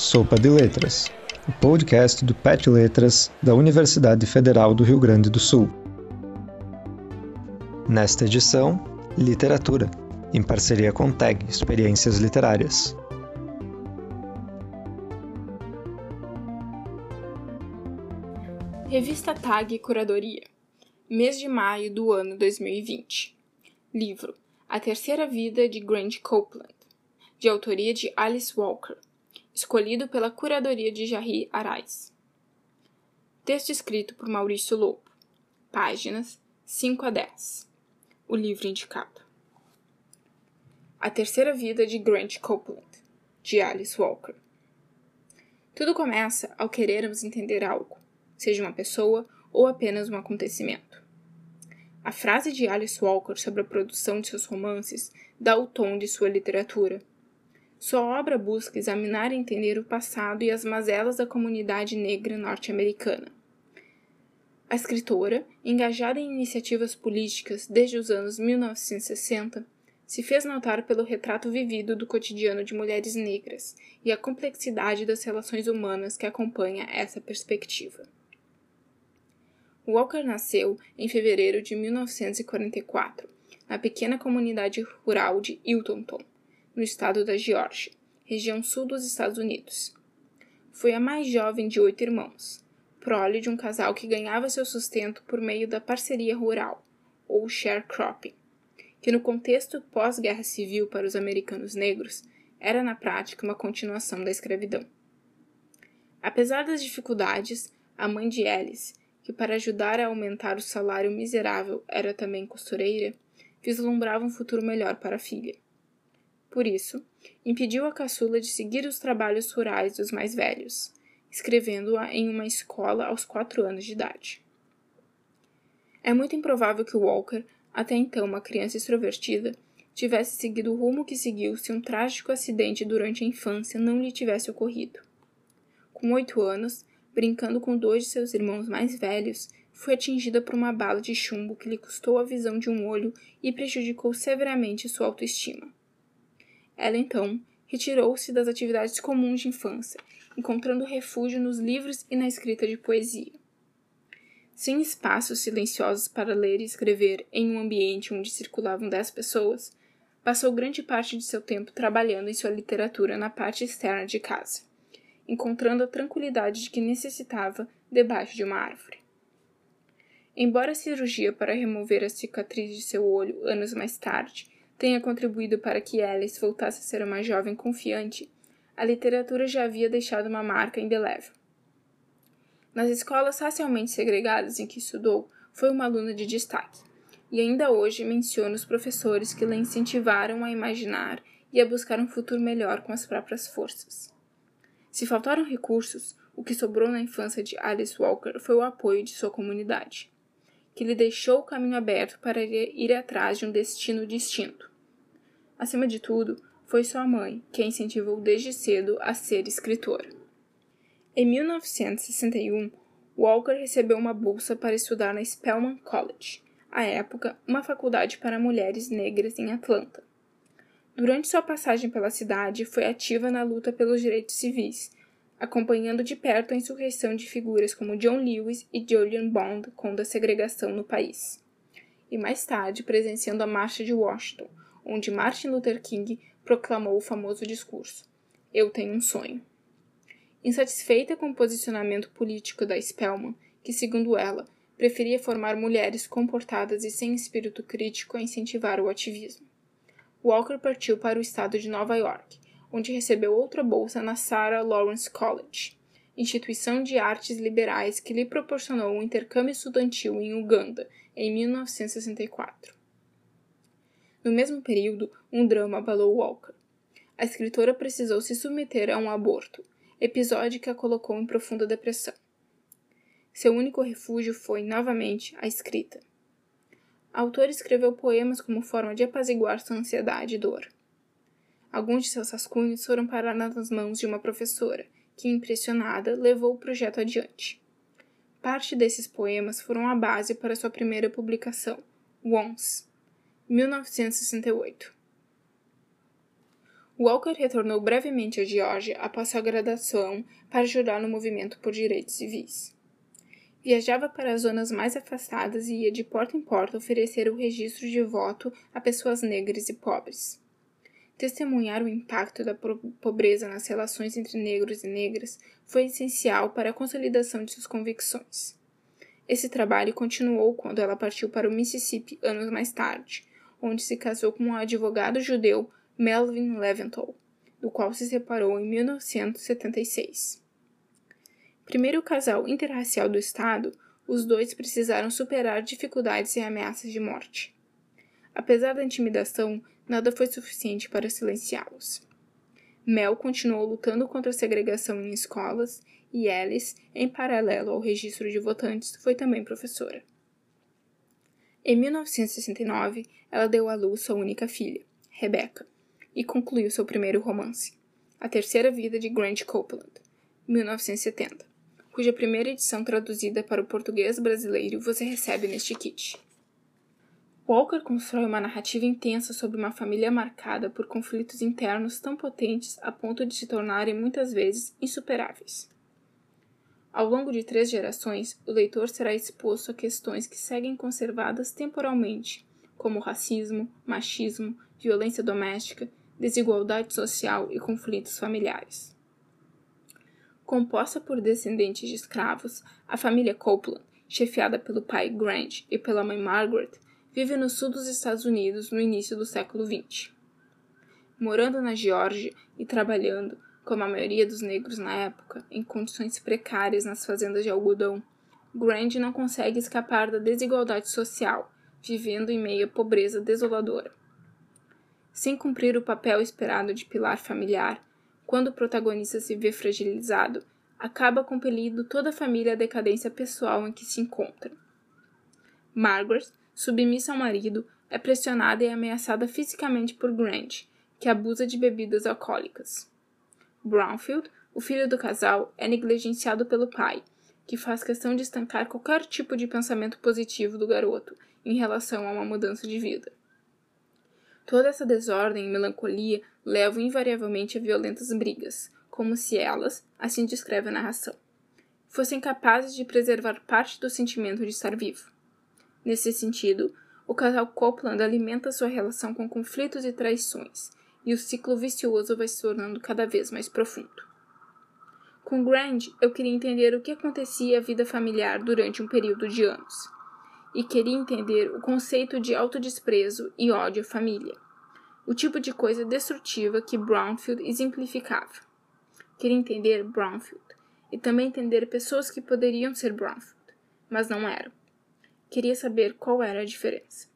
Sopa de Letras, o podcast do PET Letras da Universidade Federal do Rio Grande do Sul. Nesta edição, Literatura, em parceria com TAG Experiências Literárias. Revista TAG Curadoria, mês de maio do ano 2020. Livro A Terceira Vida de Grant Copeland, de autoria de Alice Walker, escolhido pela curadoria de Jarry Arais. Texto escrito por Maurício Lobo. Páginas 5 a 10. O livro indicado. A Terceira Vida de Grant Copeland, de Alice Walker. Tudo começa ao querermos entender algo seja uma pessoa ou apenas um acontecimento. A frase de Alice Walker sobre a produção de seus romances dá o tom de sua literatura. Sua obra busca examinar e entender o passado e as mazelas da comunidade negra norte-americana. A escritora, engajada em iniciativas políticas desde os anos 1960, se fez notar pelo retrato vivido do cotidiano de mulheres negras e a complexidade das relações humanas que acompanha essa perspectiva. Walker nasceu em fevereiro de 1944, na pequena comunidade rural de Hiltonton, no estado da Geórgia, região sul dos Estados Unidos. Foi a mais jovem de oito irmãos, prole de um casal que ganhava seu sustento por meio da parceria rural, ou sharecropping, que no contexto pós-guerra civil para os americanos negros era na prática uma continuação da escravidão. Apesar das dificuldades, a mãe de Alice que para ajudar a aumentar o salário miserável era também costureira, vislumbrava um futuro melhor para a filha. Por isso, impediu a caçula de seguir os trabalhos rurais dos mais velhos, escrevendo-a em uma escola aos quatro anos de idade. É muito improvável que Walker, até então uma criança extrovertida, tivesse seguido o rumo que seguiu se um trágico acidente durante a infância não lhe tivesse ocorrido. Com oito anos, brincando com dois de seus irmãos mais velhos, foi atingida por uma bala de chumbo que lhe custou a visão de um olho e prejudicou severamente sua autoestima. Ela então retirou-se das atividades comuns de infância, encontrando refúgio nos livros e na escrita de poesia. Sem espaços silenciosos para ler e escrever em um ambiente onde circulavam dez pessoas, passou grande parte de seu tempo trabalhando em sua literatura na parte externa de casa encontrando a tranquilidade de que necessitava debaixo de uma árvore. Embora a cirurgia para remover a cicatriz de seu olho anos mais tarde tenha contribuído para que Alice voltasse a ser uma jovem confiante, a literatura já havia deixado uma marca indelével. Nas escolas racialmente segregadas em que estudou, foi uma aluna de destaque, e ainda hoje menciona os professores que lhe incentivaram a imaginar e a buscar um futuro melhor com as próprias forças. Se faltaram recursos, o que sobrou na infância de Alice Walker foi o apoio de sua comunidade, que lhe deixou o caminho aberto para ir atrás de um destino distinto. Acima de tudo, foi sua mãe que a incentivou desde cedo a ser escritora. Em 1961, Walker recebeu uma bolsa para estudar na Spelman College, à época uma faculdade para mulheres negras em Atlanta. Durante sua passagem pela cidade, foi ativa na luta pelos direitos civis, acompanhando de perto a insurreição de figuras como John Lewis e Julian Bond contra a segregação no país. E mais tarde presenciando a Marcha de Washington, onde Martin Luther King proclamou o famoso discurso: Eu tenho um sonho. Insatisfeita com o posicionamento político da Spelman, que, segundo ela, preferia formar mulheres comportadas e sem espírito crítico a incentivar o ativismo. Walker partiu para o estado de Nova York, onde recebeu outra bolsa na Sarah Lawrence College, instituição de artes liberais que lhe proporcionou um intercâmbio estudantil em Uganda em 1964. No mesmo período, um drama abalou Walker. A escritora precisou se submeter a um aborto, episódio que a colocou em profunda depressão. Seu único refúgio foi, novamente, a escrita. A autora escreveu poemas como forma de apaziguar sua ansiedade e dor. Alguns de seus rascunhos foram parar nas mãos de uma professora, que, impressionada, levou o projeto adiante. Parte desses poemas foram a base para sua primeira publicação, Once, 1968. Walker retornou brevemente à Geórgia após sua graduação para ajudar no movimento por direitos civis. Viajava para as zonas mais afastadas e ia de porta em porta oferecer o registro de voto a pessoas negras e pobres. Testemunhar o impacto da pobreza nas relações entre negros e negras foi essencial para a consolidação de suas convicções. Esse trabalho continuou quando ela partiu para o Mississippi anos mais tarde, onde se casou com um advogado judeu Melvin Leventhal, do qual se separou em 1976. Primeiro casal interracial do estado, os dois precisaram superar dificuldades e ameaças de morte. Apesar da intimidação, nada foi suficiente para silenciá-los. Mel continuou lutando contra a segregação em escolas e Alice, em paralelo ao registro de votantes, foi também professora. Em 1969, ela deu à luz sua única filha, Rebecca, e concluiu seu primeiro romance, A Terceira Vida de Grant Copeland, 1970, cuja primeira edição traduzida para o português brasileiro você recebe neste kit. Walker constrói uma narrativa intensa sobre uma família marcada por conflitos internos tão potentes a ponto de se tornarem muitas vezes insuperáveis. Ao longo de três gerações, o leitor será exposto a questões que seguem conservadas temporalmente, como racismo, machismo, violência doméstica, desigualdade social e conflitos familiares. Composta por descendentes de escravos, a família Copeland, chefiada pelo pai Grant e pela mãe Margaret, vive no sul dos Estados Unidos no início do século XX. Morando na Geórgia e trabalhando, como a maioria dos negros na época, em condições precárias nas fazendas de algodão, Grant não consegue escapar da desigualdade social, vivendo em meio à pobreza desoladora. Sem cumprir o papel esperado de pilar familiar, quando o protagonista se vê fragilizado, acaba compelindo toda a família à decadência pessoal em que se encontra. Margaret submissa ao marido, é pressionada e ameaçada fisicamente por Grant, que abusa de bebidas alcoólicas. Brownfield, o filho do casal, é negligenciado pelo pai, que faz questão de estancar qualquer tipo de pensamento positivo do garoto em relação a uma mudança de vida. Toda essa desordem e melancolia levam invariavelmente a violentas brigas, como se elas, assim descreve a narração, fossem capazes de preservar parte do sentimento de estar vivo. Nesse sentido, o casal Copeland alimenta sua relação com conflitos e traições, e o ciclo vicioso vai se tornando cada vez mais profundo. Com Grant, eu queria entender o que acontecia à vida familiar durante um período de anos, e queria entender o conceito de autodesprezo e ódio à família, o tipo de coisa destrutiva que Brownfield exemplificava. Queria entender Brownfield e também entender pessoas que poderiam ser Brownfield, mas não eram. Queria saber qual era a diferença.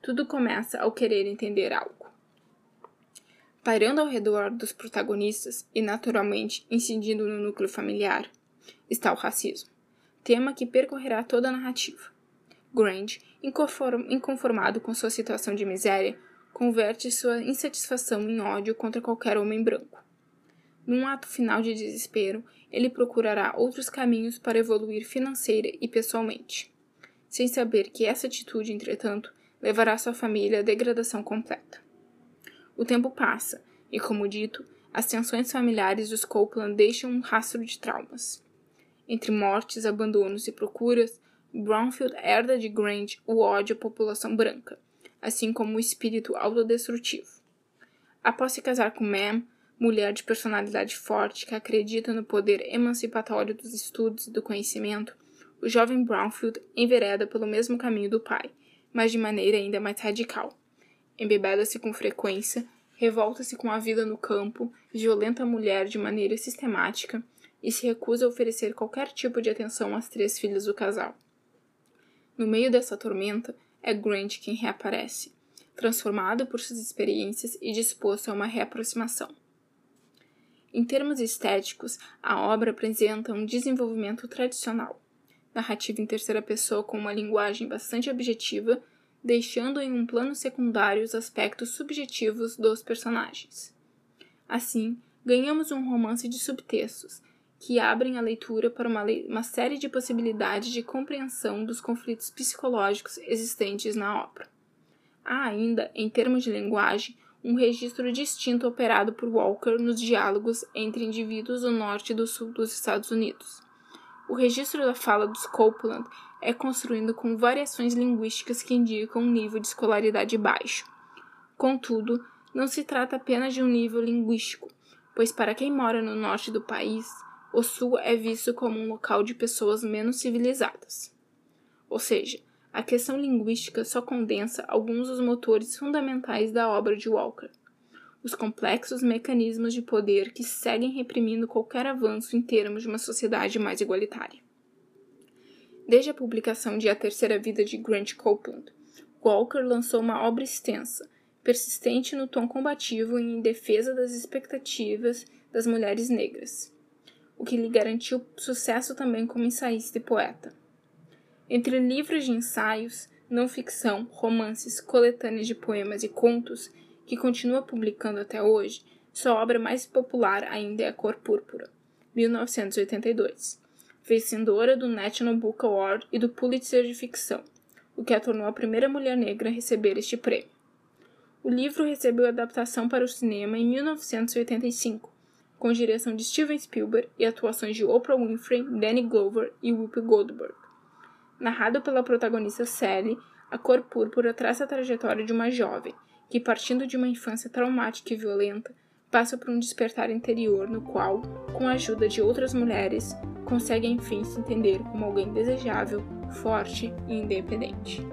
Tudo começa ao querer entender algo. Pairando ao redor dos protagonistas e, naturalmente, incidindo no núcleo familiar, está o racismo, tema que percorrerá toda a narrativa. Grant, inconformado com sua situação de miséria, converte sua insatisfação em ódio contra qualquer homem branco. Num ato final de desespero, ele procurará outros caminhos para evoluir financeira e pessoalmente sem saber que essa atitude, entretanto, levará sua família à degradação completa. O tempo passa, e, como dito, as tensões familiares dos Copeland deixam um rastro de traumas. Entre mortes, abandonos e procuras, Brownfield herda de Grant o ódio à população branca, assim como o espírito autodestrutivo. Após se casar com Mam, mulher de personalidade forte que acredita no poder emancipatório dos estudos e do conhecimento, o jovem Brownfield envereda pelo mesmo caminho do pai, mas de maneira ainda mais radical. Embebeda-se com frequência, revolta-se com a vida no campo, violenta a mulher de maneira sistemática e se recusa a oferecer qualquer tipo de atenção às três filhas do casal. No meio dessa tormenta, é Grant quem reaparece, transformado por suas experiências e disposto a uma reaproximação. Em termos estéticos, a obra apresenta um desenvolvimento tradicional narrativa em terceira pessoa com uma linguagem bastante objetiva, deixando em um plano secundário os aspectos subjetivos dos personagens. Assim, ganhamos um romance de subtextos, que abrem a leitura para uma, le uma série de possibilidades de compreensão dos conflitos psicológicos existentes na obra. Há ainda, em termos de linguagem, um registro distinto operado por Walker nos diálogos entre indivíduos do norte e do sul dos Estados Unidos. O registro da fala dos Copeland é construído com variações linguísticas que indicam um nível de escolaridade baixo. Contudo, não se trata apenas de um nível linguístico, pois para quem mora no norte do país, o sul é visto como um local de pessoas menos civilizadas. Ou seja, a questão linguística só condensa alguns dos motores fundamentais da obra de Walker. Os complexos mecanismos de poder que seguem reprimindo qualquer avanço em termos de uma sociedade mais igualitária. Desde a publicação de A Terceira Vida de Grant Copeland, Walker lançou uma obra extensa, persistente no tom combativo e em defesa das expectativas das mulheres negras, o que lhe garantiu sucesso também como ensaísta e poeta. Entre livros de ensaios, não ficção, romances, coletâneas de poemas e contos, que continua publicando até hoje, sua obra mais popular ainda é A Cor Púrpura, 1982, vencedora do National Book Award e do Pulitzer de Ficção, o que a tornou a primeira mulher negra a receber este prêmio. O livro recebeu adaptação para o cinema em 1985, com direção de Steven Spielberg e atuações de Oprah Winfrey, Danny Glover e Whoopi Goldberg. Narrado pela protagonista Sally, A Cor Púrpura traça a trajetória de uma jovem que, partindo de uma infância traumática e violenta, passa por um despertar interior no qual, com a ajuda de outras mulheres, consegue enfim se entender como alguém desejável, forte e independente.